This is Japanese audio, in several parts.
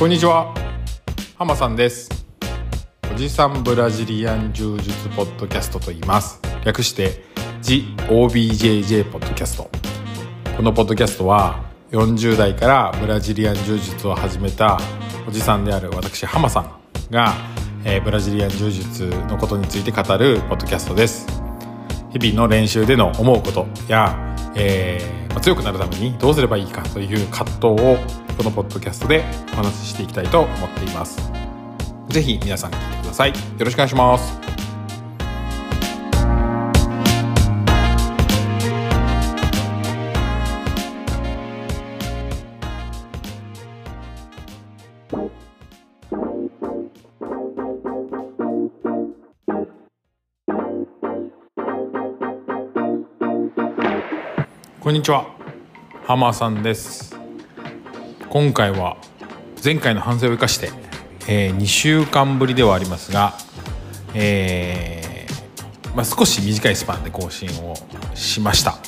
こんにちは。浜さんです。おじさんブラジリアン柔術ポッドキャストと言います。略して TheOBJJ ポッドキャスト。このポッドキャストは40代からブラジリアン柔術を始めたおじさんである私浜さんが、えー、ブラジリアン柔術のことについて語るポッドキャストです。日々の練習での思うことや、えーま、強くなるためにどうすればいいかという葛藤をこのポッドキャストでお話ししていきたいと思っています。ぜひ皆さん聞いてください。よろしくお願いします。こんにちは。浜さんです。今回は前回の反省を生かして、えー、2週間ぶりではありますが、えー、まあ、少し短いスパンで更新をしました。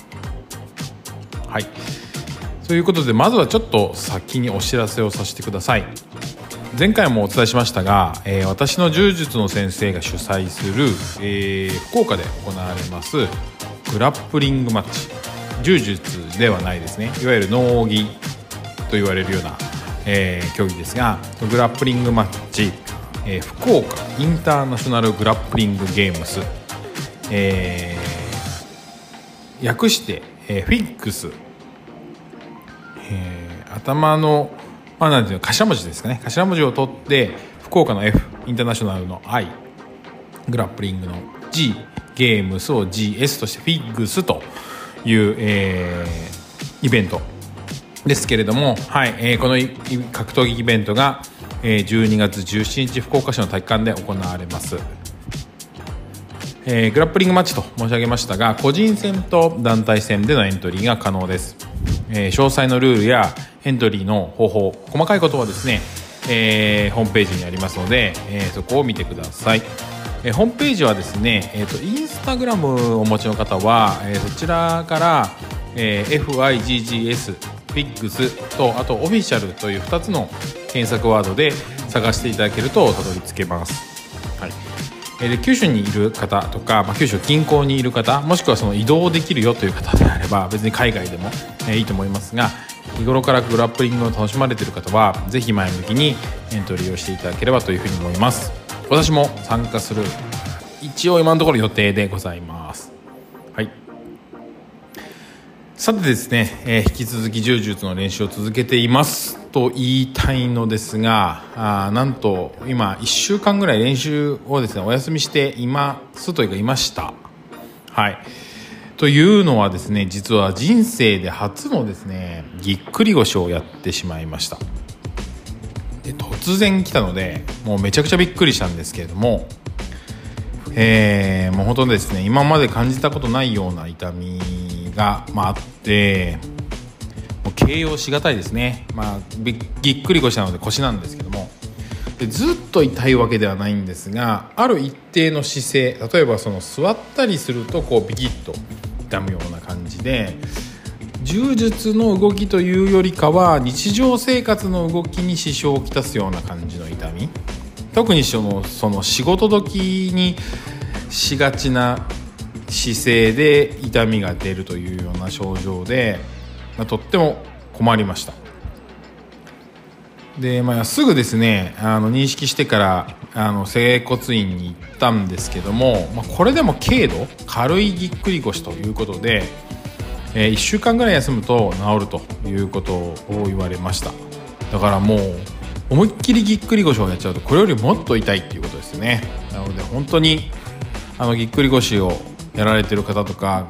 はい。ということでまずはちょっと先にお知らせをさせてください。前回もお伝えしましたが、えー、私の柔術の先生が主催する、えー、福岡で行われますグラップリングマッチ。柔術ではないですね。いわゆる農技。と言われるような、えー、競技ですがグラップリングマッチ、えー、福岡インターナショナルグラップリングゲームス、えー、略して、えー、フィックス、えー、頭の、まあ、なんていうの頭文字ですかね。頭文字を取って福岡の F インターナショナルの I グラップリングの G ゲームスを GS としてフィッグスという、えー、イベントですけれども、はい。えー、この格闘技イベントが、えー、12月17日福岡市の体育館で行われます、えー、グラップリングマッチと申し上げましたが個人戦と団体戦でのエントリーが可能です、えー、詳細のルールやエントリーの方法細かいことはですね、えー、ホームページにありますので、えー、そこを見てください。えー、ホームページはですね、えーと、インスタグラムをお持ちの方は、えー、そちらから、えー、FIGGS フィックスとあとオフィシャルという2つの検索ワードで探していただけるとたどり着けます。はいえで九州にいる方とか、まあ、九州近郊にいる方もしくはその移動できるよという方であれば別に海外でも、えー、いいと思いますが日頃からグラップリングを楽しまれている方はぜひ前向きにエントリーをしていただければというふうに思います。私も参加する一応今のところ予定でございますはいさてですね、えー、引き続き柔術の練習を続けていますと言いたいのですがあなんと今1週間ぐらい練習をですねお休みしていますというかいました。はい。というのはですね実は人生で初のですねぎっくり腰をやってしまいました。で突然来たのでもうめちゃくちゃびっくりしたんですけれども、えー、もう本当ですね今まで感じたことないような痛みが、まあ、あってもう形容しがたいですね、まあ、ぎっくり腰なので腰なんですけども。でずっと痛いわけではないんですがある一定の姿勢例えばその座ったりするとこうビキッと痛むような感じで柔術の動きというよりかは日常生活の動きに支障をきたすような感じの痛み。特にそのその仕事時にしがちな姿勢で痛みが出るというような症状で、まあ、とっても困りました。で、まあ、すぐですねあの認識してからあの整骨院に行ったんですけども、まあ、これでも軽度軽いぎっくり腰ということでえー、1週間ぐらい休むと治るということを言われました。だからもう思いっきりぎっくり腰をやっちゃうとこれよりもっと痛いっていうことですね。なので本当にあのぎっくり腰をやられてる方とか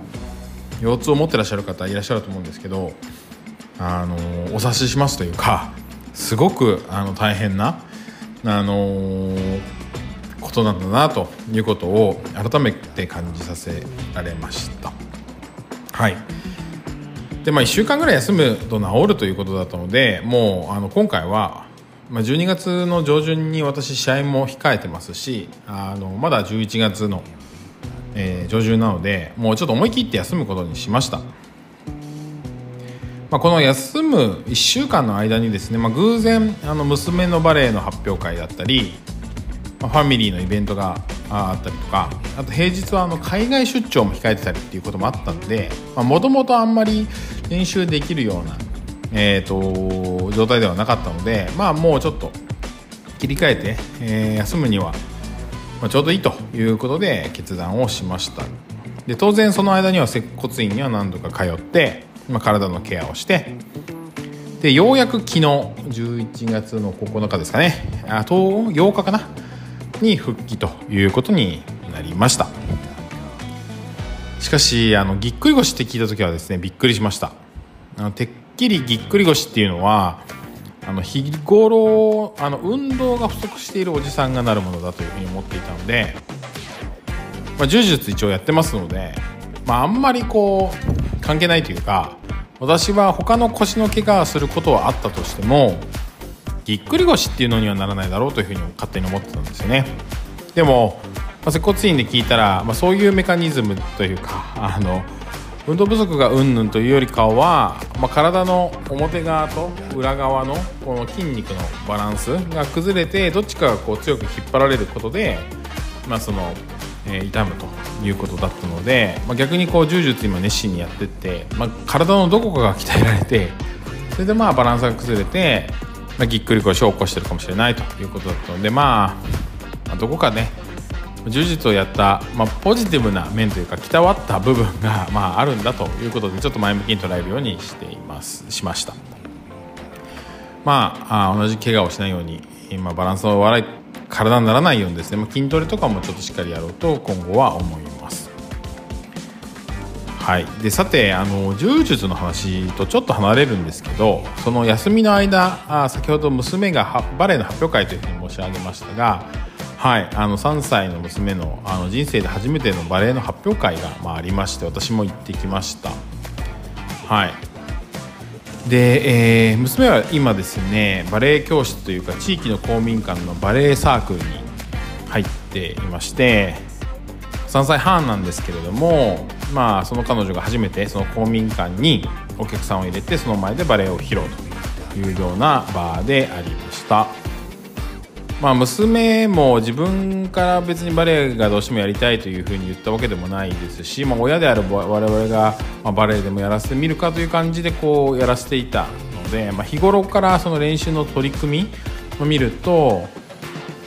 腰痛を持ってらっしゃる方いらっしゃると思うんですけどあのお察ししますというかすごくあの大変なあのことなんだなということを改めて感じさせられました。はい。でまあ、1週間ぐらい休むと治るということだったのでもうあの今回は、まあ、12月の上旬に私試合も控えてますしあのまだ11月の、えー、上旬なのでもうちょっと思い切って休むことにしました。まあ、この休む1週間の間にですね、まあ、偶然あの娘のバレエの発表会だったり、まあ、ファミリーのイベントがあったりとかあと平日はあの海外出張も控えてたりっていうこともあったんでもともとあんまり練習できるような、えーと、状態ではなかったので、まあ、もうちょっと切り替えて、えー、休むには、ま、ちょうどいいということで決断をしました。で当然その間には接骨院には何度か通って、まあ、体のケアをしてでようやく昨日11月の9日ですかねあと8日かなに復帰ということになりました。しかしあのぎっくり腰って聞いた時はですねびっくりしました。あのてっきりぎっくり腰っていうのはあの日頃あの運動が不足しているおじさんがなるものだというふうに思っていたので、まあ、柔術一応やってますので、まあ、あんまりこう関係ないというか私は他の腰の怪我をすることはあったとしてもぎっくり腰っていうのにはならないだろうというふうに勝手に思ってたんですよね。でも、まあ、接骨院で聞いたら、まあ、そういうメカニズムというかあの運動不足がうんぬんというよりかは、まあ、体の表側と裏側のこの筋肉のバランスが崩れてどっちかがこう強く引っ張られることで、まあそのえー、痛むということだったので、まあ、逆にこう柔術今熱心にやってって、まあ、体のどこかが鍛えられてそれでまあバランスが崩れてまあ、ぎっくり腰を起こしてるかもしれないということだったので、まあ、まあ、どこかね柔術をやった、まあ、ポジティブな面というかきたわった部分が、まあ、あるんだということでちょっと前向きに捉えるようにしています。しました。まあ同じ怪我をしないように今バランスの悪い体にならないようにですね、まあ、筋トレとかもちょっとしっかりやろうと今後は思います。はい、でさてあの柔術の話とちょっと離れるんですけどその休みの間あ先ほど娘がバレエの発表会というふうに申し上げましたが、はい、あの3歳の娘のあの人生で初めてのバレエの発表会が、まあ、ありまして私も行ってきました。はいで、えー、娘は今ですねバレエ教室というか地域の公民館のバレエサークルに入っていまして3歳半なんですけれどもまあ、その彼女が初めてその公民館にお客さんを入れてその前でバレエを披露というような場でありました。まあ、娘も自分から別にバレエがどうしてもやりたいというふうに言ったわけでもないですし、まあ、親である我々が、まバレエでもやらせてみるかという感じでこうやらせていたので、まあ、日頃からその練習の取り組みを見ると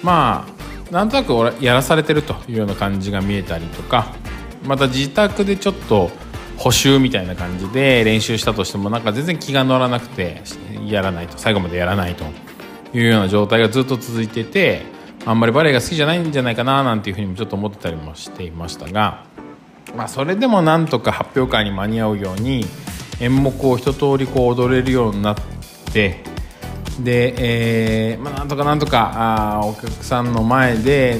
まあなんとなくやらされてるというような感じが見えたりとかまた自宅でちょっと補習みたいな感じで練習したとしてもなんか全然気が乗らなくてやらないと最後までやらないと。いうような状態がずっと続いててあんまりバレエが好きじゃないんじゃないかななんていうふうにもちょっと思ってたりもしていましたが、まあ、それでもなんとか発表会に間に合うように演目を一通りこう踊れるようになってで、えーまあ、なんとかなんとかあお客さんの前で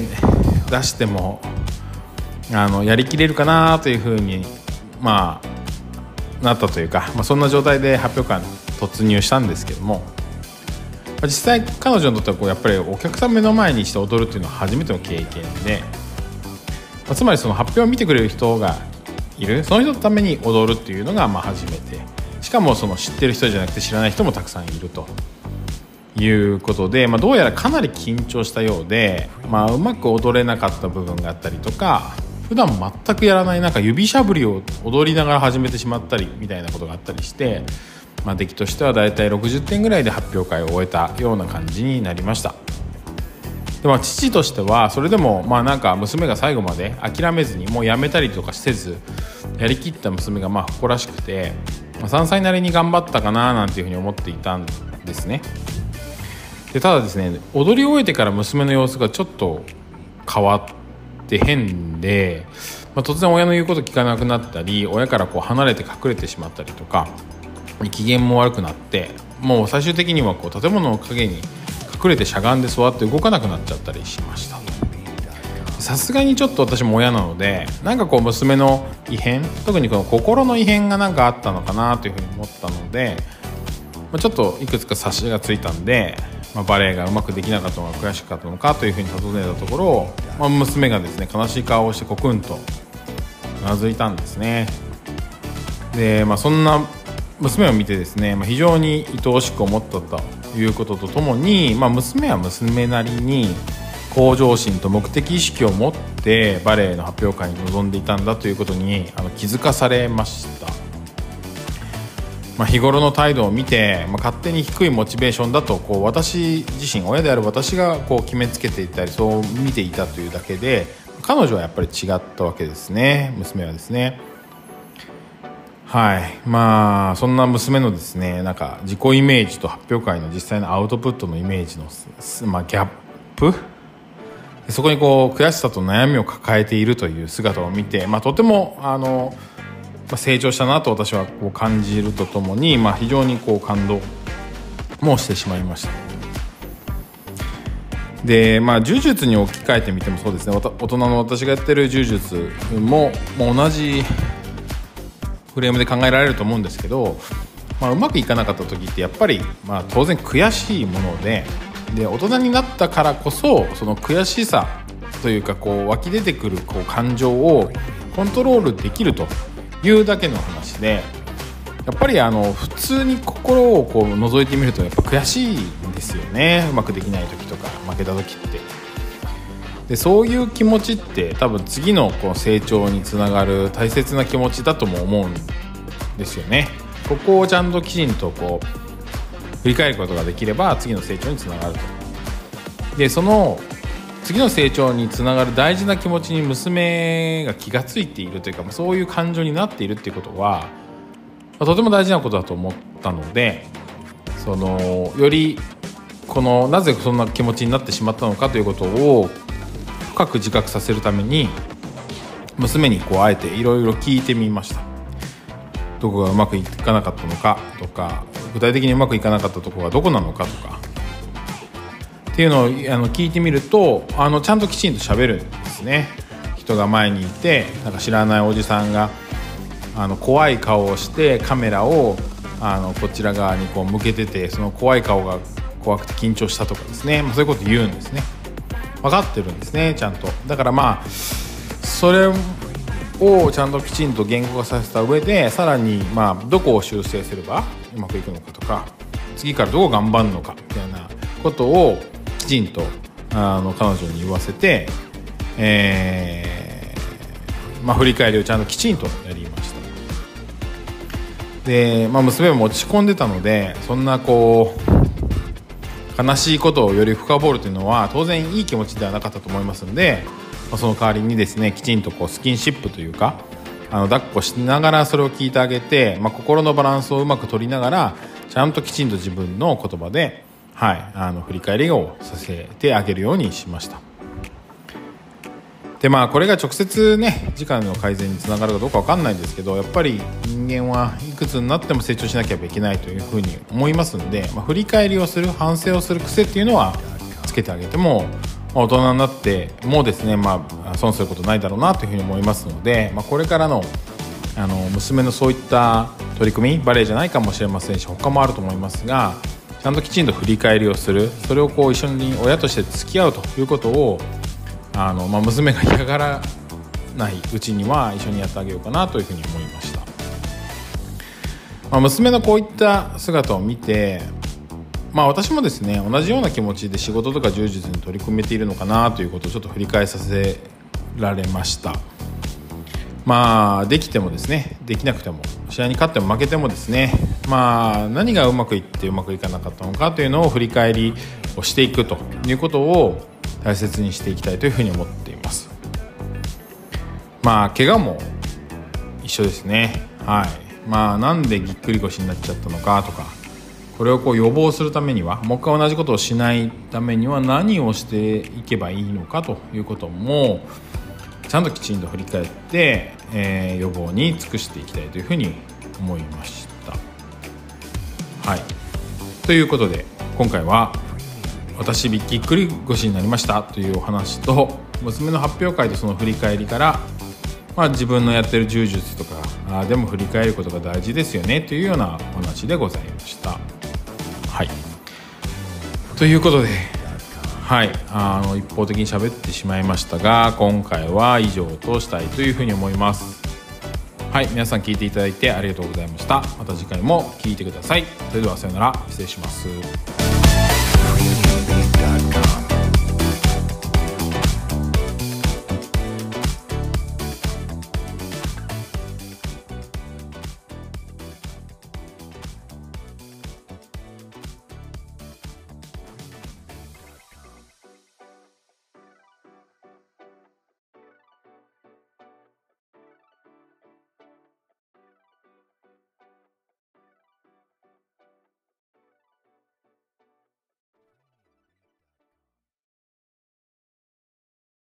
出してもあのやりきれるかなというふうにまあなったというか、まあ、そんな状態で発表会に突入したんですけども実際彼女にとってはこうやっぱりお客さん目の前にして踊るっていうのは初めての経験で、まあ、つまりその発表を見てくれる人がいるその人のために踊るっていうのがまあ初めて。しかもその知ってる人じゃなくて知らない人もたくさんいると。いうことで、まあ、どうやらかなり緊張したようで、まあ、うまく踊れなかった部分があったりとか普段全くやらないなんか指しゃぶりを踊りながら始めてしまったりみたいなことがあったりして、まあ、出来としてはだいたい60点ぐらいで発表会を終えたような感じになりました。で、まあ、父としてはそれでもまあなんか娘が最後まで諦めずにもうやめたりとかせずやりきった娘がまあ誇らしくて、まあ、3歳なりに頑張ったかななんていうふうに思っていたんですね。でただですね踊り終えてから娘の様子がちょっと変わってって変で、まあ、突然親の言うこと聞かなくなったり親からこう離れて隠れてしまったりとか機嫌も悪くなってもう最終的にはこう建物の陰に隠れてしゃがんで座って動かなくなっちゃったりしました。さすがにちょっと私も親なのでなんかこう娘の異変特にこの心の異変が何かあったのかなというふうに思ったので、まあ、ちょっといくつか察しがついたんでまあ、バレエがうまくできなかったのが悔しかったのかというふうに尋ねたところ、まあ、娘がですね悲しい顔をしてコクンとうなずいたんですね。で、まあ、そんな娘を見てですね、まあ、非常に愛おしく思ったということとともに、まあ、娘は娘なりに向上心と目的意識を持ってバレエの発表会に臨んでいたんだということにあの気づかされました、まあ、日頃の態度を見て、まあ、勝手に低いモチベーションだとこう私自身親である私がこう決めつけていたりそう見ていたというだけで彼女はやっぱり違ったわけですね娘はですね。はい。まあそんな娘のですねなんか自己イメージと発表会の実際のアウトプットのイメージの、まあ、ギャップ？そこにこう悔しさと悩みを抱えているという姿を見て、まあ、とてもあの、まあ、成長したなと私はこう感じるとともに、まあ、非常にこう感動もしてしまいました。でまあ柔術に置き換えてみてもそうですね。大人の私がやってる柔術ももう同じフレームで考えられると思うんですけど、まあ、うまくいかなかった時ってやっぱり、まあ、当然悔しいものでで大人になったからこそその悔しさというかこう湧き出てくるこう感情をコントロールできるというだけの話でやっぱりあの普通に心をこう覗いてみるとやっぱ悔しいんですよね。うまくできない時とか負けた時って。でそういう気持ちって多分次のこの成長につながる大切な気持ちだとも思うんですよね。ここをちゃんときちんとこう振り返ることができれば次の成長につながると。でその次の成長につながる大事な気持ちに娘が気が付いているというかそういう感情になっているっていうことはとても大事なことだと思ったのでそのよりこのなぜそんな気持ちになってしまったのかということを深く自覚させるために娘にこうあえていろいろ聞いてみました。どこがうまくいかなかったのかとか具体的にうまくいかなかったところがどこなのかとか。っていうのをあの聞いてみるとあのちゃんときちんと喋るんですね。人が前にいてなんか知らないおじさんがあの怖い顔をしてカメラをあのこちら側にこう向けててその怖い顔が怖くて緊張したとかですね、まあ、そういうこと言うんですね。分かってるんですねちゃんと。だからまあそれをちゃんときちんと言語化させた上でさらにまあどこを修正すればうまくいくのかとか次からどう頑張るのかみたいなことをきちんとあの彼女に言わせて、えーまあ、振り返りをちゃんときちんとやりました。で、まあ、娘も落ち込んでたのでそんなこう悲しいことをより深掘るというのは当然いい気持ちではなかったと思いますので、その代わりにですねきちんとこうスキンシップというかあの抱っこしながらそれを聞いてあげて、まあ、心のバランスをうまく取りながらちゃんときちんと自分の言葉で、はい、あの振り返りをさせてあげるようにしました。でまあこれが直接ね時間の改善につながるかどうか分かんないんですけどやっぱり人間はいくつになっても成長しなければいけないというふうに思いますんで、まあ、振り返りをする反省をする癖っていうのはつけてあげても、大人になってもですね、まあ、損することないだろうなというふうに思いますので、まあ、これからのあの娘のそういった取り組みバレエじゃないかもしれませんし他もあると思いますがちゃんときちんと振り返りをする。それをこう一緒に親として付き合うということをあの、まあ、娘が嫌がらないうちには一緒にやってあげようかなというふうに思いました、まあ、娘のこういった姿を見てまあ私もですね同じような気持ちで仕事とか充実に取り組めているのかなということをちょっと振り返させられました。まあできてもですねできなくても試合に勝っても負けてもですねまあ何がうまくいってうまくいかなかったのかというのを振り返りをしていくということを大切にしていきたいというふうに思っています。まあ怪我も一緒ですね。はい。まあなんでぎっくり腰になっちゃったのかとかこれをこう予防するためにはもう一回同じことをしないためには何をしていけばいいのかということもちゃんときちんと振り返って、えー、予防に尽くしていきたいというふうに思いました。はい。ということで今回は私びっくり腰になりましたというお話と娘の発表会とその振り返りから、まあ、自分のやってる柔術とかあでも振り返ることが大事ですよねというようなお話でございました。はい。ということではい。あの一方的に喋ってしまいましたが今回は以上としたいというふうに思います。はい。皆さん聞いていただいてありがとうございました。また次回も聞いてください。それではさようなら。失礼します。